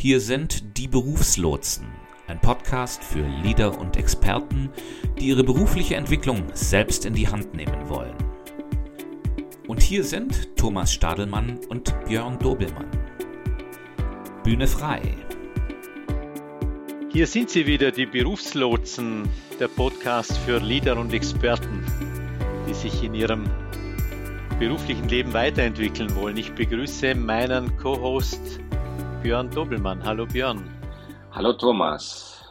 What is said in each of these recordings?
Hier sind die Berufslotsen, ein Podcast für Leader und Experten, die ihre berufliche Entwicklung selbst in die Hand nehmen wollen. Und hier sind Thomas Stadelmann und Björn Dobelmann. Bühne frei. Hier sind sie wieder, die Berufslotsen, der Podcast für Leader und Experten, die sich in ihrem beruflichen Leben weiterentwickeln wollen. Ich begrüße meinen Co-Host Björn Dobelmann. Hallo Björn. Hallo Thomas.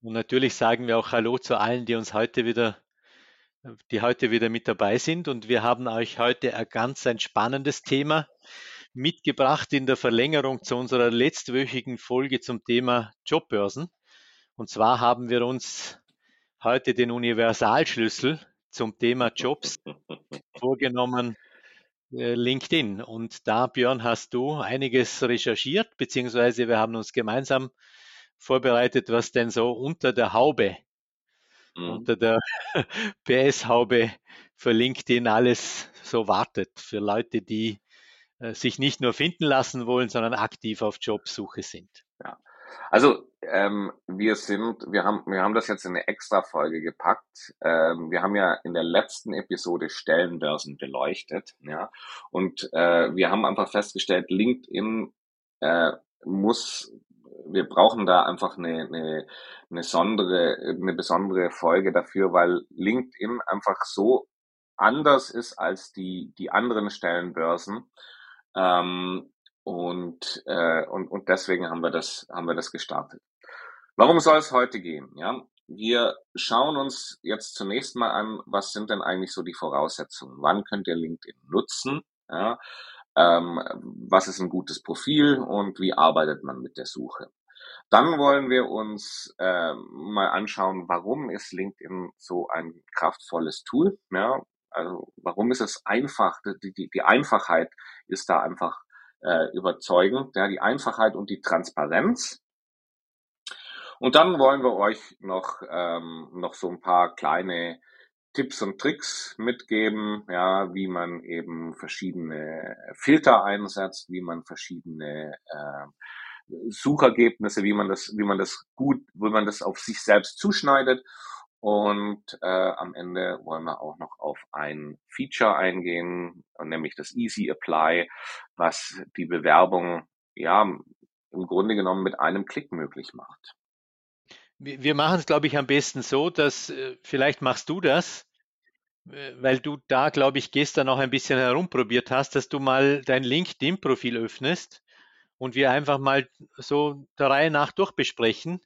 Und natürlich sagen wir auch Hallo zu allen, die uns heute wieder, die heute wieder mit dabei sind. Und wir haben euch heute ein ganz ein spannendes Thema mitgebracht in der Verlängerung zu unserer letztwöchigen Folge zum Thema Jobbörsen. Und zwar haben wir uns heute den Universalschlüssel zum Thema Jobs vorgenommen, LinkedIn. Und da, Björn, hast du einiges recherchiert, beziehungsweise wir haben uns gemeinsam vorbereitet, was denn so unter der Haube, mhm. unter der PS-Haube für LinkedIn alles so wartet für Leute, die äh, sich nicht nur finden lassen wollen, sondern aktiv auf Jobsuche sind. Ja. Also ähm, wir sind, wir haben, wir haben das jetzt in eine Extra-Folge gepackt. Ähm, wir haben ja in der letzten Episode Stellenbörsen beleuchtet, ja, und äh, wir haben einfach festgestellt, LinkedIn äh, muss, wir brauchen da einfach eine, eine, eine, sondere, eine besondere Folge dafür, weil LinkedIn einfach so anders ist als die die anderen Stellenbörsen. Ähm, und, äh, und, und deswegen haben wir das, haben wir das gestartet. Warum soll es heute gehen? Ja, wir schauen uns jetzt zunächst mal an, was sind denn eigentlich so die Voraussetzungen? Wann könnt ihr LinkedIn nutzen? Ja, ähm, was ist ein gutes Profil und wie arbeitet man mit der Suche? Dann wollen wir uns äh, mal anschauen, warum ist LinkedIn so ein kraftvolles Tool? Ja, also warum ist es einfach? Die, die, die Einfachheit ist da einfach äh, überzeugend. Ja, die Einfachheit und die Transparenz. Und dann wollen wir euch noch, ähm, noch so ein paar kleine Tipps und Tricks mitgeben, ja, wie man eben verschiedene Filter einsetzt, wie man verschiedene äh, Suchergebnisse, wie man das, wie man das gut, wie man das auf sich selbst zuschneidet und äh, am Ende wollen wir auch noch auf ein Feature eingehen, nämlich das Easy Apply, was die Bewerbung ja im Grunde genommen mit einem Klick möglich macht. Wir machen es, glaube ich, am besten so, dass äh, vielleicht machst du das, äh, weil du da, glaube ich, gestern noch ein bisschen herumprobiert hast, dass du mal dein LinkedIn-Profil öffnest und wir einfach mal so der Reihe nach durchbesprechen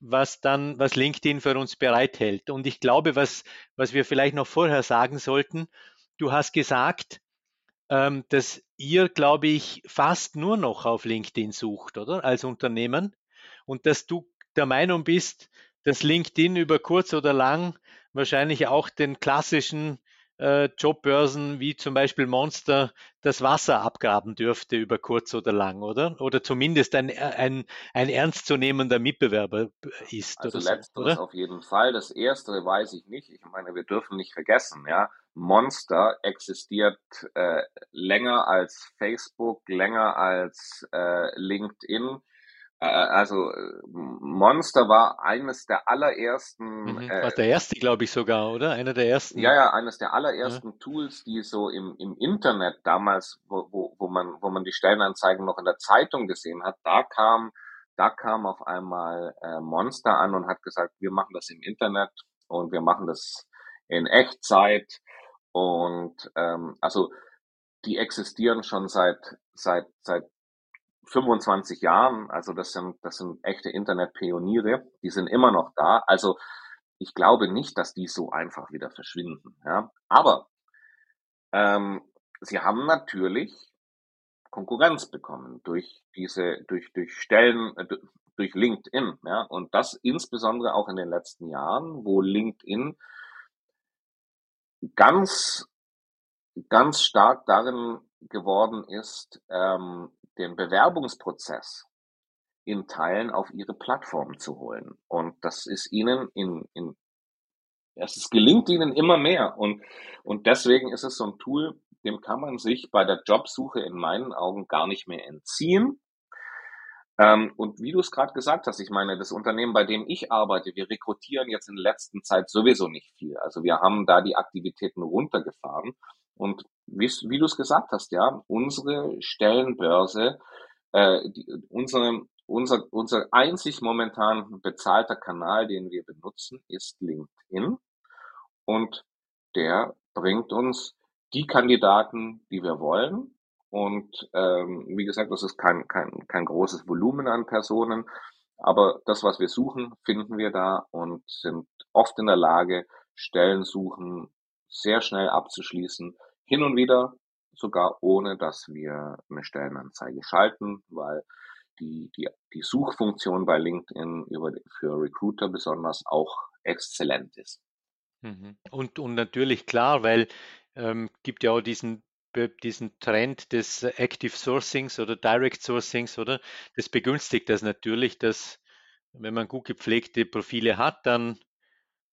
was dann, was LinkedIn für uns bereithält. Und ich glaube, was, was wir vielleicht noch vorher sagen sollten, du hast gesagt, ähm, dass ihr, glaube ich, fast nur noch auf LinkedIn sucht, oder? Als Unternehmen. Und dass du der Meinung bist, dass LinkedIn über kurz oder lang wahrscheinlich auch den klassischen äh, Jobbörsen wie zum Beispiel Monster das Wasser abgraben dürfte über kurz oder lang, oder? Oder zumindest ein, ein, ein ernstzunehmender Mitbewerber ist. Also oder letzteres so, auf jeden Fall. Das erste weiß ich nicht. Ich meine, wir dürfen nicht vergessen, ja. Monster existiert äh, länger als Facebook, länger als äh, LinkedIn also Monster war eines der allerersten. Mhm. War äh, der erste, glaube ich sogar, oder? Einer der ersten. Ja, ja, eines der allerersten ja. Tools, die so im, im Internet damals, wo, wo, wo man, wo man die Stellenanzeigen noch in der Zeitung gesehen hat, da kam, da kam auf einmal äh, Monster an und hat gesagt, wir machen das im Internet und wir machen das in Echtzeit und ähm, also die existieren schon seit seit seit 25 Jahren. Also das sind, das sind echte Internetpioniere. Die sind immer noch da. Also ich glaube nicht, dass die so einfach wieder verschwinden. Ja. Aber ähm, sie haben natürlich Konkurrenz bekommen durch diese, durch, durch Stellen, äh, durch LinkedIn. Ja. Und das insbesondere auch in den letzten Jahren, wo LinkedIn ganz, ganz stark darin geworden ist, ähm, den Bewerbungsprozess in Teilen auf ihre Plattform zu holen. Und das ist ihnen in, in es gelingt ihnen immer mehr. Und, und deswegen ist es so ein Tool, dem kann man sich bei der Jobsuche in meinen Augen gar nicht mehr entziehen. Ähm, und wie du es gerade gesagt hast, ich meine, das Unternehmen, bei dem ich arbeite, wir rekrutieren jetzt in der letzten Zeit sowieso nicht viel. Also wir haben da die Aktivitäten runtergefahren. Und wie, wie du es gesagt hast, ja, unsere Stellenbörse, äh, die, unsere, unser, unser einzig momentan bezahlter Kanal, den wir benutzen, ist LinkedIn. Und der bringt uns die Kandidaten, die wir wollen. Und ähm, wie gesagt, das ist kein, kein, kein großes Volumen an Personen, aber das, was wir suchen, finden wir da und sind oft in der Lage, Stellen suchen sehr schnell abzuschließen, hin und wieder sogar ohne, dass wir eine Stellenanzeige schalten, weil die, die, die Suchfunktion bei LinkedIn über, für Recruiter besonders auch exzellent ist. Mhm. Und, und natürlich klar, weil ähm, gibt ja auch diesen, diesen Trend des Active Sourcings oder Direct Sourcings, oder? Das begünstigt das natürlich, dass wenn man gut gepflegte Profile hat, dann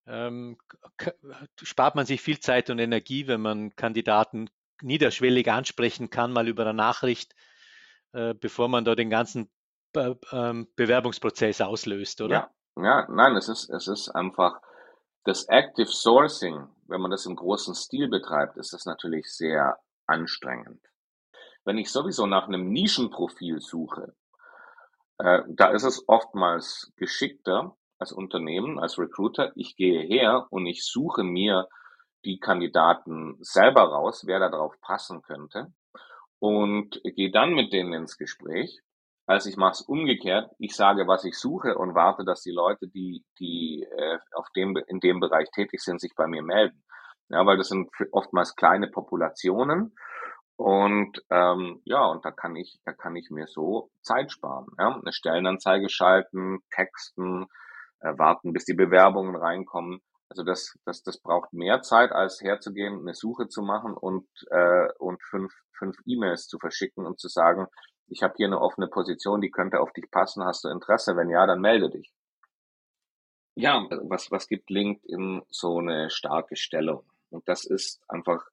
ähm, spart man sich viel Zeit und Energie, wenn man Kandidaten niederschwellig ansprechen kann, mal über eine Nachricht, äh, bevor man da den ganzen ähm, Bewerbungsprozess auslöst, oder? Ja, ja, nein, es ist, es ist einfach das Active Sourcing, wenn man das im großen Stil betreibt, ist das natürlich sehr anstrengend. Wenn ich sowieso nach einem Nischenprofil suche, äh, da ist es oftmals geschickter als Unternehmen, als Recruiter. Ich gehe her und ich suche mir die Kandidaten selber raus, wer da drauf passen könnte und gehe dann mit denen ins Gespräch als ich mache es umgekehrt. Ich sage, was ich suche und warte, dass die Leute, die, die äh, auf dem, in dem Bereich tätig sind, sich bei mir melden. Ja, weil das sind oftmals kleine Populationen. Und ähm, ja, und da kann ich, da kann ich mir so Zeit sparen. Ja? Eine Stellenanzeige schalten, texten, warten, bis die Bewerbungen reinkommen. Also das, das, das braucht mehr Zeit, als herzugehen, eine Suche zu machen und, äh, und fünf, fünf E-Mails zu verschicken und zu sagen, ich habe hier eine offene Position, die könnte auf dich passen, hast du Interesse? Wenn ja, dann melde dich. Ja, was, was gibt LinkedIn so eine starke Stellung? Und das ist einfach,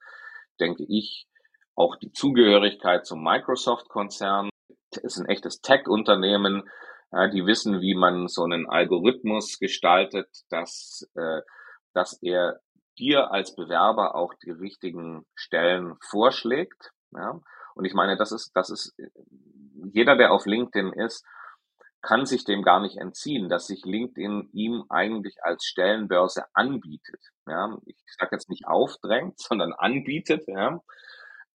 denke ich, auch die Zugehörigkeit zum Microsoft-Konzern. ist ein echtes Tech-Unternehmen. Die wissen, wie man so einen Algorithmus gestaltet, dass, äh, dass er dir als Bewerber auch die richtigen Stellen vorschlägt. Ja? Und ich meine, das ist, das ist, jeder, der auf LinkedIn ist, kann sich dem gar nicht entziehen, dass sich LinkedIn ihm eigentlich als Stellenbörse anbietet. Ja, ich sage jetzt nicht aufdrängt, sondern anbietet. Ja.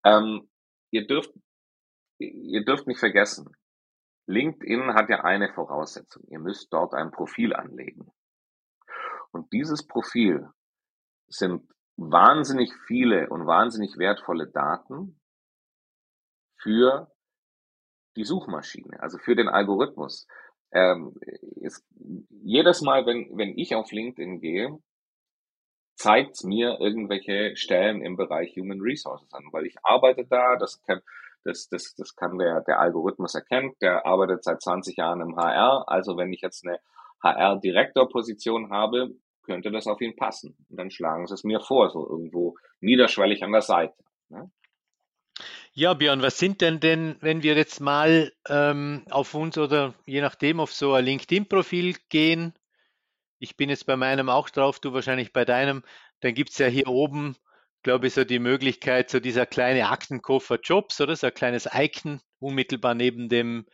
Ähm, ihr dürft, ihr dürft nicht vergessen, LinkedIn hat ja eine Voraussetzung. Ihr müsst dort ein Profil anlegen. Und dieses Profil sind wahnsinnig viele und wahnsinnig wertvolle Daten, für die Suchmaschine, also für den Algorithmus. Ähm, ist, jedes Mal, wenn, wenn ich auf LinkedIn gehe, zeigt mir irgendwelche Stellen im Bereich Human Resources an, weil ich arbeite da, das kann, das, das, das kann der, der Algorithmus erkennen, der arbeitet seit 20 Jahren im HR, also wenn ich jetzt eine HR-Direktor-Position habe, könnte das auf ihn passen. Und dann schlagen sie es mir vor, so irgendwo niederschwellig an der Seite. Ne? Ja, Björn, was sind denn denn, wenn wir jetzt mal ähm, auf uns oder je nachdem auf so ein LinkedIn-Profil gehen? Ich bin jetzt bei meinem auch drauf, du wahrscheinlich bei deinem. Dann gibt es ja hier oben, glaube ich, so die Möglichkeit, so dieser kleine Aktenkoffer Jobs oder so ein kleines Icon unmittelbar neben dem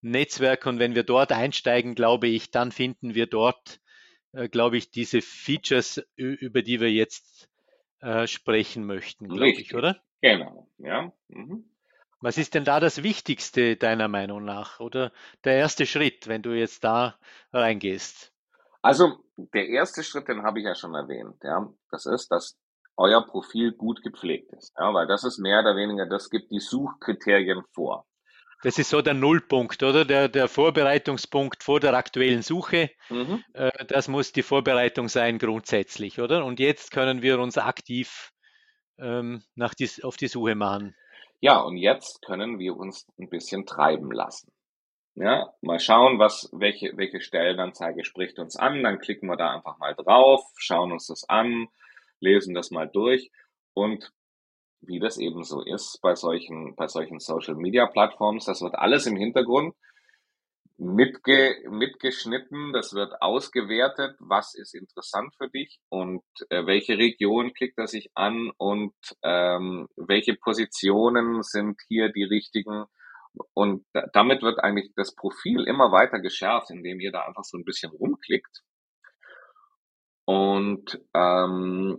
Netzwerk. Und wenn wir dort einsteigen, glaube ich, dann finden wir dort, äh, glaube ich, diese Features, über die wir jetzt äh, sprechen möchten, glaube ich, oder? Genau, ja. Mhm. Was ist denn da das Wichtigste deiner Meinung nach oder der erste Schritt, wenn du jetzt da reingehst? Also der erste Schritt, den habe ich ja schon erwähnt, ja. Das ist, dass euer Profil gut gepflegt ist, ja, weil das ist mehr oder weniger, das gibt die Suchkriterien vor. Das ist so der Nullpunkt, oder? Der, der Vorbereitungspunkt vor der aktuellen Suche. Mhm. Äh, das muss die Vorbereitung sein grundsätzlich, oder? Und jetzt können wir uns aktiv ähm, nach die, auf die Suche machen. Ja, und jetzt können wir uns ein bisschen treiben lassen. Ja, mal schauen, was, welche, welche Stellenanzeige spricht uns an. Dann klicken wir da einfach mal drauf, schauen uns das an, lesen das mal durch und wie das eben so ist bei solchen, bei solchen Social Media Plattforms, das wird alles im Hintergrund mitge mitgeschnitten, das wird ausgewertet, was ist interessant für dich und äh, welche Region klickt er sich an und ähm, welche Positionen sind hier die richtigen. Und damit wird eigentlich das Profil immer weiter geschärft, indem ihr da einfach so ein bisschen rumklickt. Und, ähm,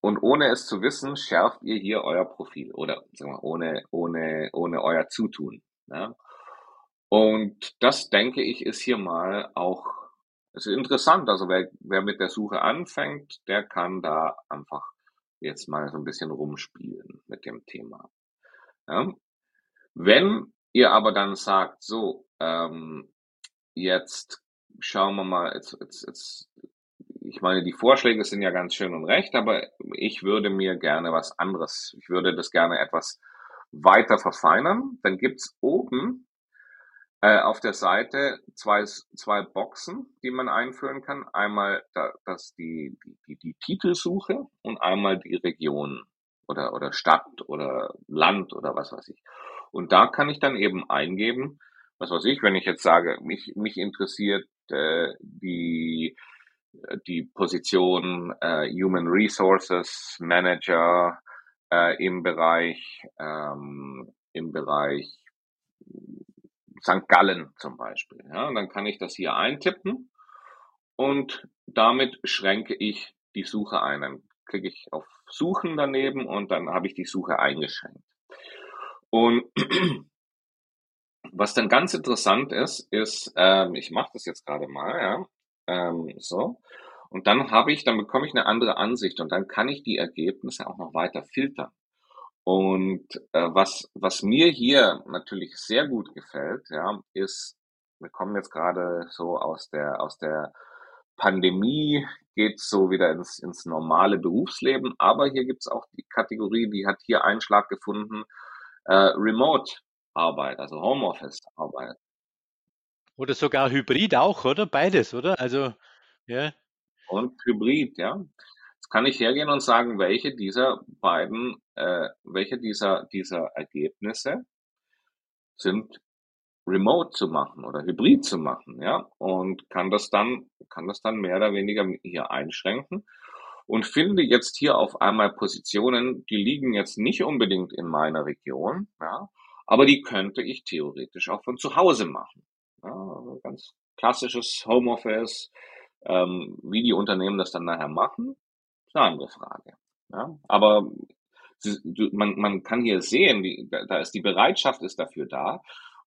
und ohne es zu wissen, schärft ihr hier euer Profil oder sagen wir, ohne, ohne, ohne euer Zutun. Ja? Und das, denke ich, ist hier mal auch, es ist interessant. Also wer, wer mit der Suche anfängt, der kann da einfach jetzt mal so ein bisschen rumspielen mit dem Thema. Ja. Wenn ihr aber dann sagt, so, ähm, jetzt schauen wir mal, jetzt, jetzt, jetzt, ich meine, die Vorschläge sind ja ganz schön und recht, aber ich würde mir gerne was anderes, ich würde das gerne etwas weiter verfeinern. Dann gibt's oben äh, auf der Seite zwei, zwei Boxen, die man einführen kann. Einmal da, das die, die, die Titelsuche und einmal die Region oder, oder Stadt oder Land oder was weiß ich. Und da kann ich dann eben eingeben, was weiß ich, wenn ich jetzt sage, mich, mich interessiert äh, die, die Position äh, Human Resources Manager äh, im Bereich ähm, im Bereich St. Gallen zum Beispiel. Ja, und dann kann ich das hier eintippen und damit schränke ich die Suche ein. Dann klicke ich auf Suchen daneben und dann habe ich die Suche eingeschränkt. Und was dann ganz interessant ist, ist, ähm, ich mache das jetzt gerade mal, ja, ähm, so, und dann habe ich, dann bekomme ich eine andere Ansicht und dann kann ich die Ergebnisse auch noch weiter filtern. Und äh, was, was mir hier natürlich sehr gut gefällt, ja, ist, wir kommen jetzt gerade so aus der, aus der Pandemie, geht so wieder ins, ins normale Berufsleben, aber hier gibt's auch die Kategorie, die hat hier Einschlag gefunden, äh, Remote-Arbeit, also Homeoffice-Arbeit. Oder sogar Hybrid auch, oder? Beides, oder? Also, ja. Und Hybrid, ja. Jetzt kann ich hergehen und sagen, welche dieser beiden, äh, welche dieser, dieser Ergebnisse sind remote zu machen oder hybrid zu machen, ja, und kann das dann, kann das dann mehr oder weniger hier einschränken und finde jetzt hier auf einmal Positionen, die liegen jetzt nicht unbedingt in meiner Region, ja, aber die könnte ich theoretisch auch von zu Hause machen. Ja, also ganz klassisches Homeoffice, ähm, wie die Unternehmen das dann nachher machen, eine andere Frage. Ja? Aber man, man kann hier sehen, die, da ist die Bereitschaft ist dafür da.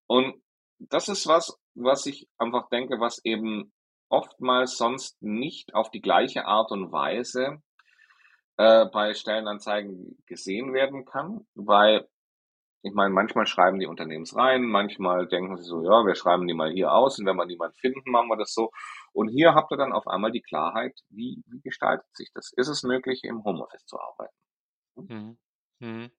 Und das ist was, was ich einfach denke, was eben oftmals sonst nicht auf die gleiche Art und Weise äh, bei Stellenanzeigen gesehen werden kann, weil ich meine, manchmal schreiben die Unternehmens rein, manchmal denken sie so, ja, wir schreiben die mal hier aus und wenn wir niemanden finden, machen wir das so. Und hier habt ihr dann auf einmal die Klarheit, wie, wie gestaltet sich das? Ist es möglich, im Homeoffice zu arbeiten? Mhm. Mhm.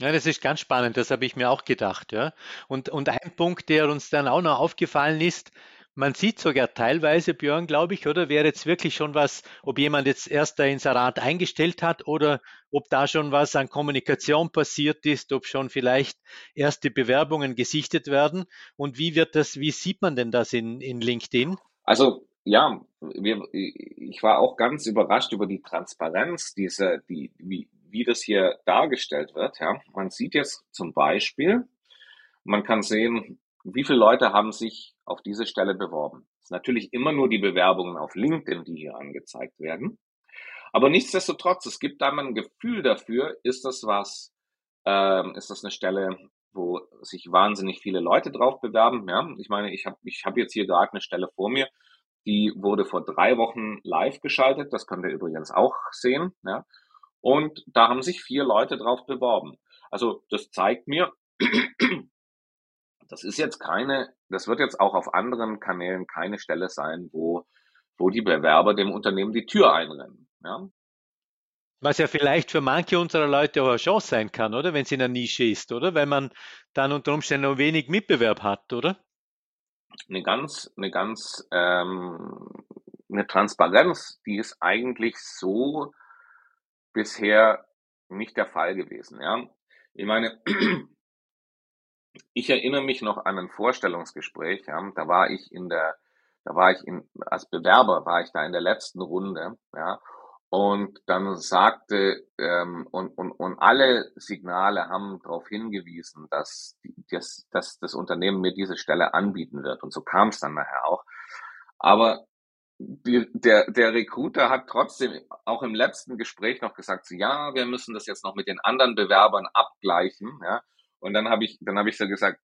Ja, das ist ganz spannend, das habe ich mir auch gedacht, ja. Und, und ein Punkt, der uns dann auch noch aufgefallen ist, man sieht sogar teilweise, Björn, glaube ich, oder wäre jetzt wirklich schon was, ob jemand jetzt erst ein Inserat eingestellt hat oder ob da schon was an Kommunikation passiert ist, ob schon vielleicht erste Bewerbungen gesichtet werden. Und wie wird das, wie sieht man denn das in, in LinkedIn? Also ja, wir, ich war auch ganz überrascht über die Transparenz, diese, die, wie, wie das hier dargestellt wird. Ja, man sieht jetzt zum Beispiel, man kann sehen, wie viele Leute haben sich auf diese Stelle beworben? Es sind natürlich immer nur die Bewerbungen auf LinkedIn, die hier angezeigt werden. Aber nichtsdestotrotz, es gibt da mal ein Gefühl dafür, ist das was, ähm, ist das eine Stelle, wo sich wahnsinnig viele Leute drauf bewerben. Ja, ich meine, ich habe ich hab jetzt hier gerade eine Stelle vor mir, die wurde vor drei Wochen live geschaltet. Das könnt ihr übrigens auch sehen. Ja, und da haben sich vier Leute drauf beworben. Also das zeigt mir, das ist jetzt keine, das wird jetzt auch auf anderen Kanälen keine Stelle sein, wo, wo die Bewerber dem Unternehmen die Tür einrennen. Ja? Was ja vielleicht für manche unserer Leute auch eine Chance sein kann, oder? Wenn es in einer Nische ist, oder? Weil man dann unter Umständen noch wenig Mitbewerb hat, oder? Eine ganz, eine ganz, ähm, eine Transparenz, die ist eigentlich so bisher nicht der Fall gewesen, ja. Ich meine, ich erinnere mich noch an ein Vorstellungsgespräch, ja, da war ich in der, da war ich in, als Bewerber war ich da in der letzten Runde, ja, und dann sagte, ähm, und, und, und alle Signale haben darauf hingewiesen, dass, das, dass das Unternehmen mir diese Stelle anbieten wird. Und so kam es dann nachher auch. Aber die, der, der Recruiter hat trotzdem auch im letzten Gespräch noch gesagt, so, ja, wir müssen das jetzt noch mit den anderen Bewerbern abgleichen. Ja? Und dann habe ich, dann habe ich so gesagt,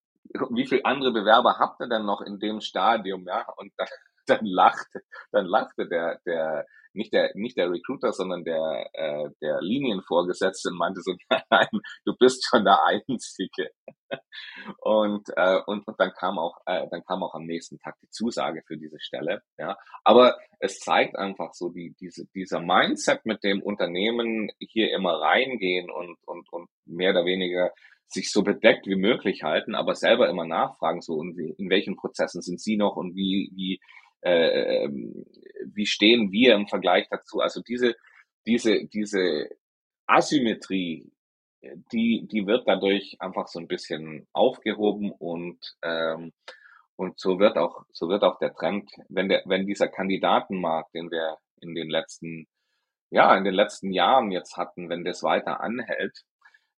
wie viele andere Bewerber habt ihr denn noch in dem Stadium? Ja, und dann, dann lachte, dann lachte der, der, nicht der, nicht der Recruiter, sondern der, äh, der Linienvorgesetzte und meinte so, nein, du bist schon der Einzige. und, äh, und, und dann kam auch, äh, dann kam auch am nächsten Tag die Zusage für diese Stelle, ja. Aber es zeigt einfach so die, diese, dieser Mindset, mit dem Unternehmen hier immer reingehen und, und, und mehr oder weniger sich so bedeckt wie möglich halten, aber selber immer nachfragen, so in, in welchen Prozessen sind Sie noch und wie, wie, äh, ähm, wie stehen wir im Vergleich dazu? Also diese, diese, diese Asymmetrie, die, die wird dadurch einfach so ein bisschen aufgehoben und, ähm, und so wird auch, so wird auch der Trend, wenn der, wenn dieser Kandidatenmarkt, den wir in den letzten, ja, in den letzten Jahren jetzt hatten, wenn das weiter anhält,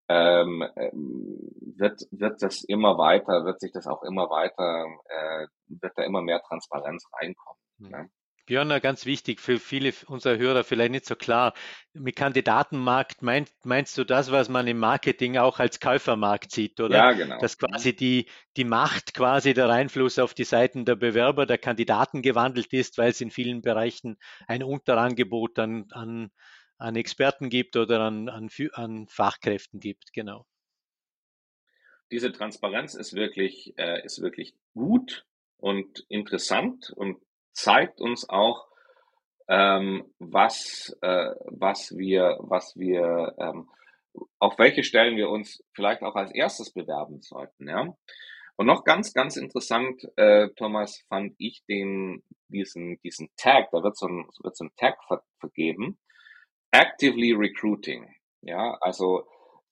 ähm, ähm, wird, wird das immer weiter, wird sich das auch immer weiter, äh, wird da immer mehr Transparenz reinkommen. Mhm. Ne? Björn, ganz wichtig, für viele unserer Hörer vielleicht nicht so klar. Mit Kandidatenmarkt meint, meinst du das, was man im Marketing auch als Käufermarkt sieht, oder? Ja, genau. Dass quasi die, die Macht, quasi der Einfluss auf die Seiten der Bewerber, der Kandidaten gewandelt ist, weil es in vielen Bereichen ein Unterangebot an, an an Experten gibt oder an, an, an Fachkräften gibt, genau. Diese Transparenz ist wirklich, äh, ist wirklich gut und interessant und zeigt uns auch, ähm, was, äh, was wir, was wir, ähm, auf welche Stellen wir uns vielleicht auch als erstes bewerben sollten, ja. Und noch ganz, ganz interessant, äh, Thomas, fand ich den, diesen, diesen Tag, da wird so ein, wird so ein Tag ver vergeben, actively recruiting. Ja, also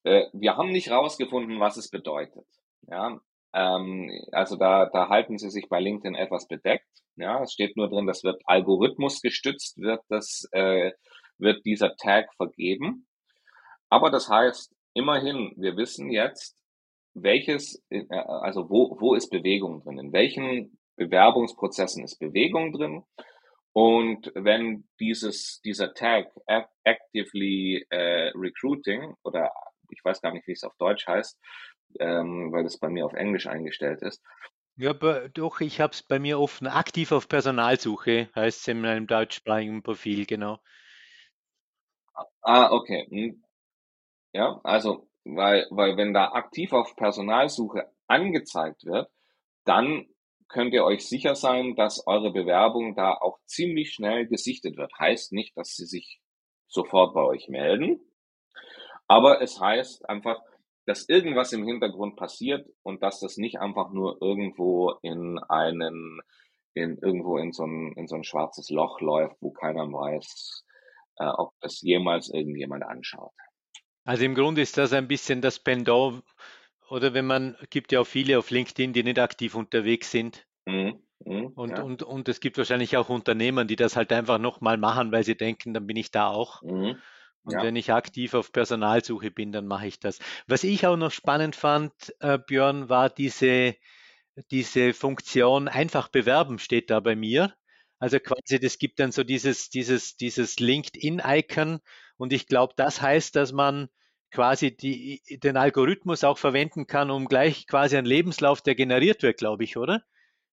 äh, wir haben nicht rausgefunden, was es bedeutet. Ja, ähm, also da, da halten sie sich bei LinkedIn etwas bedeckt. Ja, es steht nur drin, das wird Algorithmus gestützt, wird das, äh, wird dieser Tag vergeben. Aber das heißt, immerhin, wir wissen jetzt, welches, äh, also wo, wo ist Bewegung drin? In welchen Bewerbungsprozessen ist Bewegung drin? Und wenn dieses, dieser Tag actively äh, recruiting oder ich weiß gar nicht, wie es auf Deutsch heißt, ähm, weil das bei mir auf Englisch eingestellt ist. Ja, aber doch, ich habe es bei mir offen. Aktiv auf Personalsuche heißt es in meinem deutschsprachigen Profil, genau. Ah, okay. Hm. Ja, also, weil, weil wenn da aktiv auf Personalsuche angezeigt wird, dann könnt ihr euch sicher sein, dass eure Bewerbung da auch ziemlich schnell gesichtet wird. Heißt nicht, dass sie sich sofort bei euch melden, aber es heißt einfach, dass irgendwas im Hintergrund passiert und dass das nicht einfach nur irgendwo in einen, in irgendwo in so ein, in so ein schwarzes Loch läuft, wo keiner weiß, äh, ob das jemals irgendjemand anschaut. Also im Grunde ist das ein bisschen das Pendant oder wenn man, gibt ja auch viele auf LinkedIn, die nicht aktiv unterwegs sind. Mhm. Mhm, und, ja. und, und es gibt wahrscheinlich auch Unternehmen, die das halt einfach nochmal machen, weil sie denken, dann bin ich da auch. Mhm. Und ja. wenn ich aktiv auf Personalsuche bin, dann mache ich das. Was ich auch noch spannend fand, äh, Björn, war diese, diese Funktion einfach bewerben steht da bei mir. Also quasi, das gibt dann so dieses, dieses, dieses LinkedIn-Icon und ich glaube, das heißt, dass man quasi die, den Algorithmus auch verwenden kann, um gleich quasi einen Lebenslauf, der generiert wird, glaube ich, oder?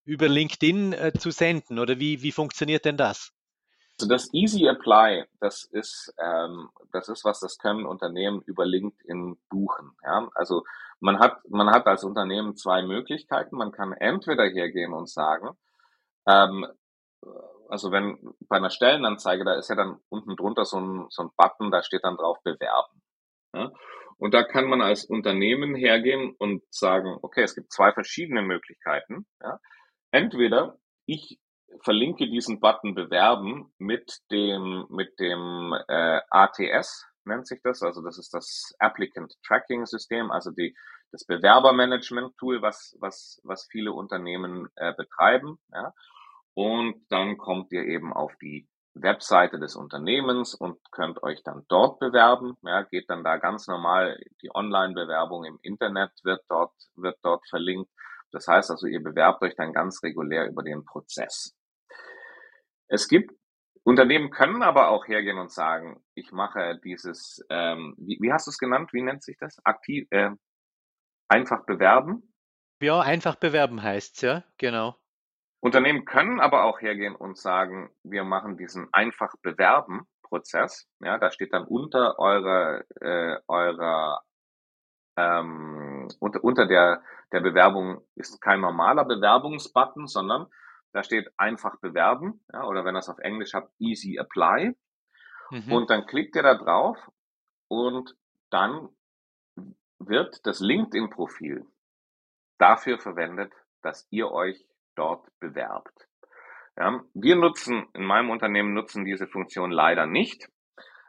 Über LinkedIn äh, zu senden. Oder wie, wie funktioniert denn das? Also das Easy Apply, das ist, ähm, das ist was, das können Unternehmen über LinkedIn buchen. Ja? Also man hat, man hat als Unternehmen zwei Möglichkeiten. Man kann entweder hergehen und sagen, ähm, also wenn bei einer Stellenanzeige, da ist ja dann unten drunter so ein, so ein Button, da steht dann drauf bewerben. Ja? Und da kann man als Unternehmen hergehen und sagen, okay, es gibt zwei verschiedene Möglichkeiten. Ja? Entweder ich verlinke diesen Button bewerben mit dem, mit dem äh, ATS, nennt sich das. Also das ist das Applicant Tracking System. Also die, das Bewerbermanagement-Tool, was, was, was viele Unternehmen äh, betreiben. Ja. Und dann kommt ihr eben auf die Webseite des Unternehmens und könnt euch dann dort bewerben. Ja, geht dann da ganz normal, die Online-Bewerbung im Internet wird dort, wird dort verlinkt. Das heißt also, ihr bewerbt euch dann ganz regulär über den Prozess. Es gibt Unternehmen können aber auch hergehen und sagen, ich mache dieses, ähm, wie, wie hast du es genannt? Wie nennt sich das? Aktiv, äh, einfach bewerben? Ja, einfach bewerben heißt ja, genau. Unternehmen können aber auch hergehen und sagen, wir machen diesen einfach bewerben Prozess. Ja, da steht dann unter eurer, äh, eurer ähm, unter, unter der, der Bewerbung ist kein normaler Bewerbungsbutton, sondern da steht einfach bewerben, ja, oder wenn ihr es auf Englisch habt, easy apply. Mhm. Und dann klickt ihr da drauf und dann wird das LinkedIn-Profil dafür verwendet, dass ihr euch dort bewerbt. Ja, wir nutzen, in meinem Unternehmen nutzen diese Funktion leider nicht.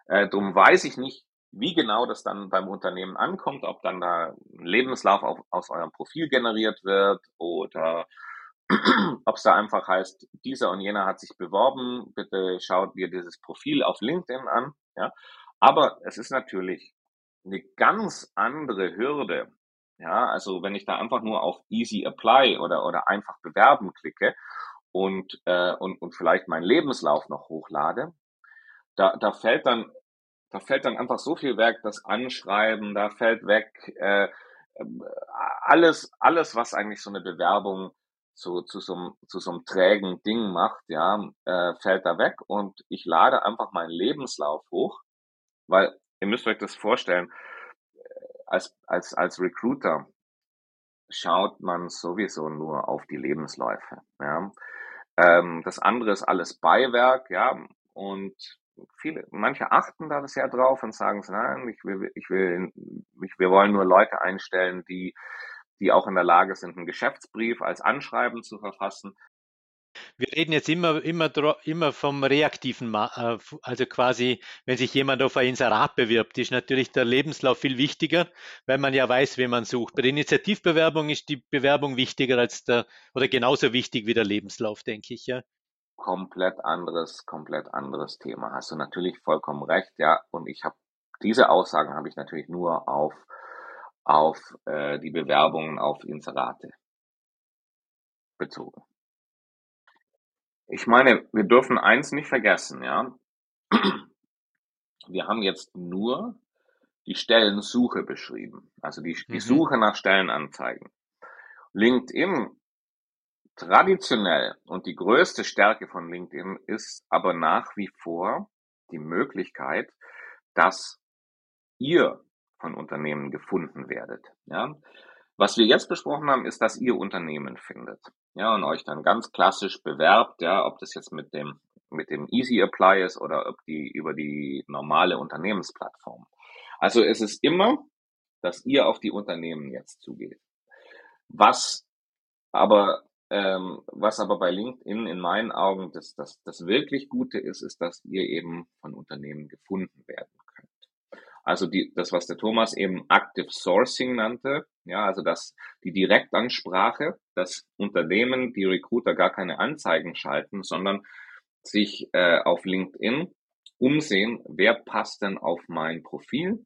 Äh, darum weiß ich nicht, wie genau das dann beim Unternehmen ankommt, ob dann da ein Lebenslauf auf, aus eurem Profil generiert wird oder ob es da einfach heißt, dieser und jener hat sich beworben, bitte schaut dir dieses Profil auf LinkedIn an. Ja. Aber es ist natürlich eine ganz andere Hürde, ja, also wenn ich da einfach nur auf Easy Apply oder, oder einfach bewerben klicke und, äh, und, und vielleicht meinen Lebenslauf noch hochlade, da, da fällt dann, da fällt dann einfach so viel weg, das Anschreiben, da fällt weg, äh, alles, alles, was eigentlich so eine Bewerbung zu, zu, so, einem, zu so einem trägen Ding macht, ja, äh, fällt da weg und ich lade einfach meinen Lebenslauf hoch, weil ihr müsst euch das vorstellen, als, als, als Recruiter schaut man sowieso nur auf die Lebensläufe. Ja. Ähm, das andere ist alles Beiwerk, ja, und viele, manche achten da sehr drauf und sagen, nein, ich will, ich will, ich, wir wollen nur Leute einstellen, die, die auch in der Lage sind, einen Geschäftsbrief als Anschreiben zu verfassen. Wir reden jetzt immer, immer, immer vom reaktiven, äh, also quasi, wenn sich jemand auf ein Inserat bewirbt, ist natürlich der Lebenslauf viel wichtiger, weil man ja weiß, wen man sucht. Bei der Initiativbewerbung ist die Bewerbung wichtiger als der, oder genauso wichtig wie der Lebenslauf, denke ich, ja. Komplett anderes, komplett anderes Thema. Hast du natürlich vollkommen recht, ja. Und ich habe diese Aussagen habe ich natürlich nur auf auf äh, die Bewerbungen auf Inserate bezogen. Ich meine, wir dürfen eins nicht vergessen, ja. Wir haben jetzt nur die Stellensuche beschrieben, also die, die mhm. Suche nach Stellenanzeigen. LinkedIn traditionell und die größte Stärke von LinkedIn ist aber nach wie vor die Möglichkeit, dass ihr von Unternehmen gefunden werdet. Ja? Was wir jetzt besprochen haben, ist, dass ihr Unternehmen findet. Ja, und euch dann ganz klassisch bewerbt, ja, ob das jetzt mit dem, mit dem Easy Apply ist oder ob die über die normale Unternehmensplattform. Also es ist immer, dass ihr auf die Unternehmen jetzt zugeht. Was aber, ähm, was aber bei LinkedIn in meinen Augen das, das, das wirklich Gute ist, ist, dass ihr eben von Unternehmen gefunden werden also die, das, was der Thomas eben Active Sourcing nannte, ja, also dass die Direktansprache, dass Unternehmen, die Recruiter gar keine Anzeigen schalten, sondern sich äh, auf LinkedIn umsehen, wer passt denn auf mein Profil,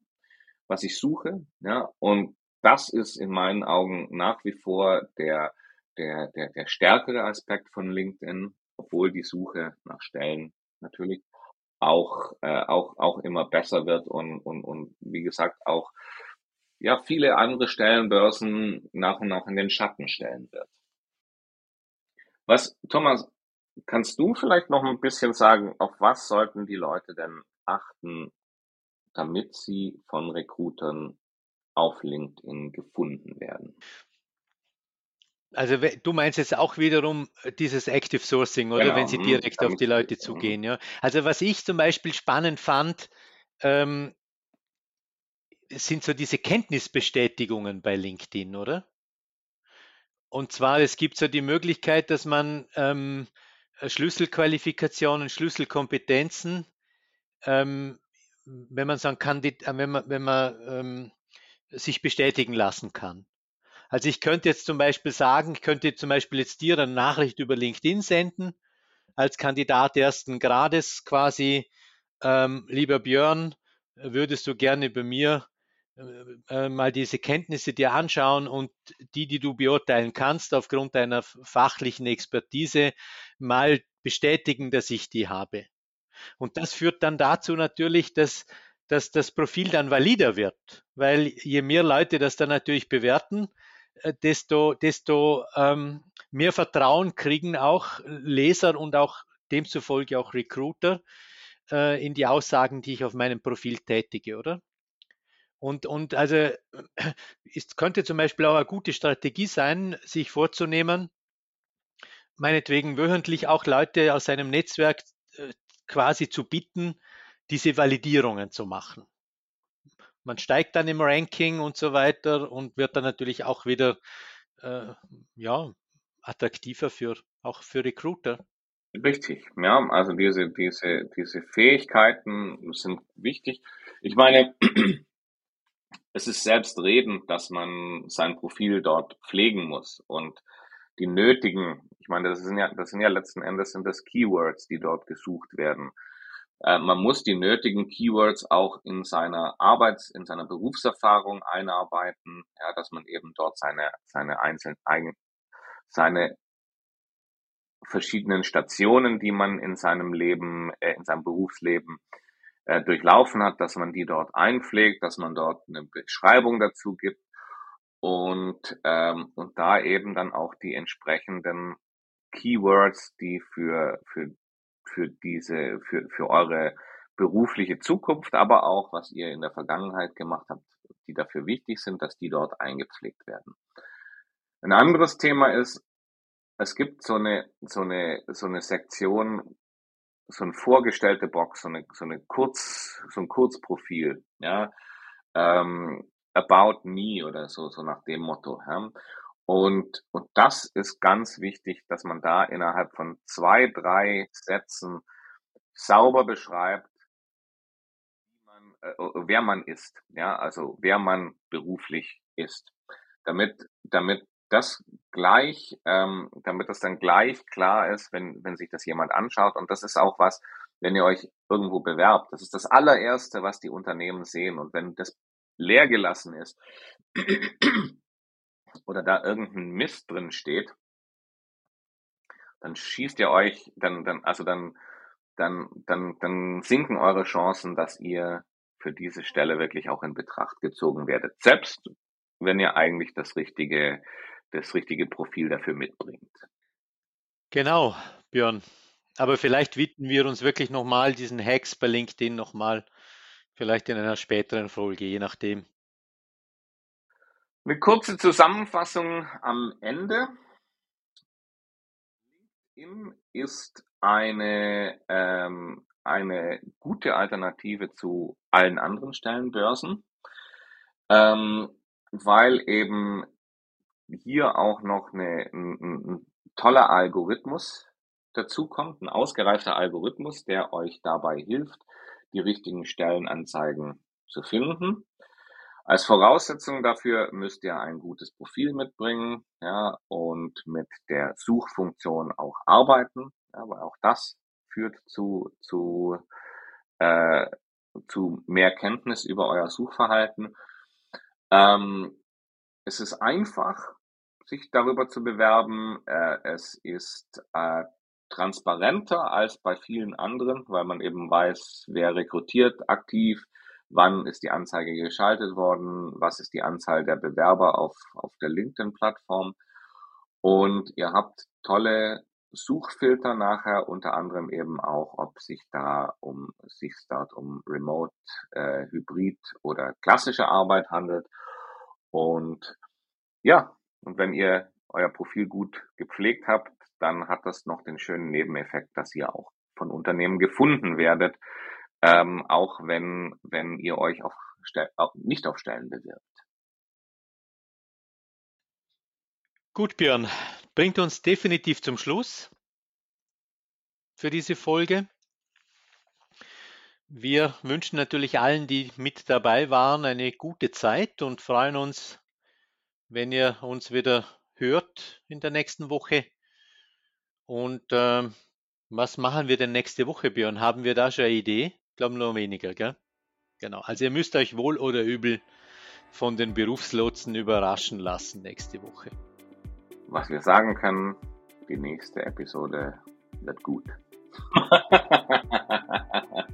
was ich suche, ja, und das ist in meinen Augen nach wie vor der, der, der, der stärkere Aspekt von LinkedIn, obwohl die Suche nach Stellen natürlich auch, äh, auch, auch immer besser wird und, und, und wie gesagt auch ja, viele andere Stellenbörsen nach und nach in den Schatten stellen wird. Was, Thomas, kannst du vielleicht noch ein bisschen sagen, auf was sollten die Leute denn achten, damit sie von Recruitern auf LinkedIn gefunden werden? Also du meinst jetzt auch wiederum äh, dieses Active Sourcing, oder genau. wenn sie mhm. direkt auf die Leute zugehen, ja. Also was ich zum Beispiel spannend fand, ähm, sind so diese Kenntnisbestätigungen bei LinkedIn, oder? Und zwar, es gibt so die Möglichkeit, dass man ähm, Schlüsselqualifikationen, Schlüsselkompetenzen, ähm, wenn man sagen kann, äh, wenn man, wenn man ähm, sich bestätigen lassen kann. Also ich könnte jetzt zum Beispiel sagen, ich könnte zum Beispiel jetzt dir eine Nachricht über LinkedIn senden, als Kandidat ersten Grades quasi, ähm, lieber Björn, würdest du gerne bei mir äh, äh, mal diese Kenntnisse dir anschauen und die, die du beurteilen kannst, aufgrund deiner fachlichen Expertise, mal bestätigen, dass ich die habe. Und das führt dann dazu natürlich, dass, dass das Profil dann valider wird, weil je mehr Leute das dann natürlich bewerten, desto, desto ähm, mehr Vertrauen kriegen auch Leser und auch demzufolge auch Recruiter äh, in die Aussagen, die ich auf meinem Profil tätige, oder? Und, und also es könnte zum Beispiel auch eine gute Strategie sein, sich vorzunehmen, meinetwegen wöchentlich auch Leute aus seinem Netzwerk äh, quasi zu bitten, diese Validierungen zu machen. Man steigt dann im Ranking und so weiter und wird dann natürlich auch wieder äh, ja, attraktiver für auch für Recruiter. Richtig, ja, also diese, diese, diese Fähigkeiten sind wichtig. Ich meine, es ist selbstredend, dass man sein Profil dort pflegen muss und die nötigen, ich meine, das sind ja, das sind ja letzten Endes sind das Keywords, die dort gesucht werden. Äh, man muss die nötigen Keywords auch in seiner Arbeits-, in seiner Berufserfahrung einarbeiten, ja, dass man eben dort seine, seine einzelnen, seine verschiedenen Stationen, die man in seinem Leben, äh, in seinem Berufsleben äh, durchlaufen hat, dass man die dort einpflegt, dass man dort eine Beschreibung dazu gibt und, ähm, und da eben dann auch die entsprechenden Keywords, die für, für, für diese, für, für eure berufliche Zukunft, aber auch was ihr in der Vergangenheit gemacht habt, die dafür wichtig sind, dass die dort eingepflegt werden. Ein anderes Thema ist, es gibt so eine, so eine, so eine Sektion, so eine vorgestellte Box, so eine, so eine Kurz, so ein Kurzprofil, ja, ähm, about me oder so, so nach dem Motto, ja. Und, und das ist ganz wichtig, dass man da innerhalb von zwei, drei Sätzen sauber beschreibt, man, äh, wer man ist, ja, also wer man beruflich ist, damit, damit das gleich, ähm, damit das dann gleich klar ist, wenn, wenn sich das jemand anschaut. Und das ist auch was, wenn ihr euch irgendwo bewerbt. Das ist das allererste, was die Unternehmen sehen. Und wenn das leer gelassen ist oder da irgendein Mist drin steht, dann schießt ihr euch, dann, dann, also dann, dann, dann, dann sinken eure Chancen, dass ihr für diese Stelle wirklich auch in Betracht gezogen werdet. Selbst wenn ihr eigentlich das richtige das richtige Profil dafür mitbringt. Genau, Björn. Aber vielleicht widmen wir uns wirklich nochmal diesen Hacks bei LinkedIn nochmal, vielleicht in einer späteren Folge, je nachdem. Eine kurze Zusammenfassung am Ende. LinkedIn ist eine, ähm, eine gute Alternative zu allen anderen Stellenbörsen, ähm, weil eben hier auch noch eine, ein, ein toller Algorithmus dazu kommt, ein ausgereifter Algorithmus, der euch dabei hilft, die richtigen Stellenanzeigen zu finden. Als Voraussetzung dafür müsst ihr ein gutes Profil mitbringen, ja, und mit der Suchfunktion auch arbeiten, ja, weil auch das führt zu, zu, äh, zu mehr Kenntnis über euer Suchverhalten. Ähm, es ist einfach, sich darüber zu bewerben. Äh, es ist äh, transparenter als bei vielen anderen, weil man eben weiß, wer rekrutiert aktiv, wann ist die Anzeige geschaltet worden, was ist die Anzahl der Bewerber auf, auf der LinkedIn-Plattform. Und ihr habt tolle Suchfilter nachher, unter anderem eben auch, ob sich da um sich dort um Remote, äh, Hybrid oder klassische Arbeit handelt. Und ja, und wenn ihr euer Profil gut gepflegt habt, dann hat das noch den schönen Nebeneffekt, dass ihr auch von Unternehmen gefunden werdet, ähm, auch wenn, wenn ihr euch auf auch nicht auf Stellen bewirbt. Gut, Björn, bringt uns definitiv zum Schluss für diese Folge. Wir wünschen natürlich allen, die mit dabei waren, eine gute Zeit und freuen uns wenn ihr uns wieder hört in der nächsten Woche. Und ähm, was machen wir denn nächste Woche, Björn? Haben wir da schon eine Idee? Ich glaube nur weniger, gell? Genau. Also ihr müsst euch wohl oder übel von den Berufslotsen überraschen lassen nächste Woche. Was wir sagen können, die nächste Episode wird gut.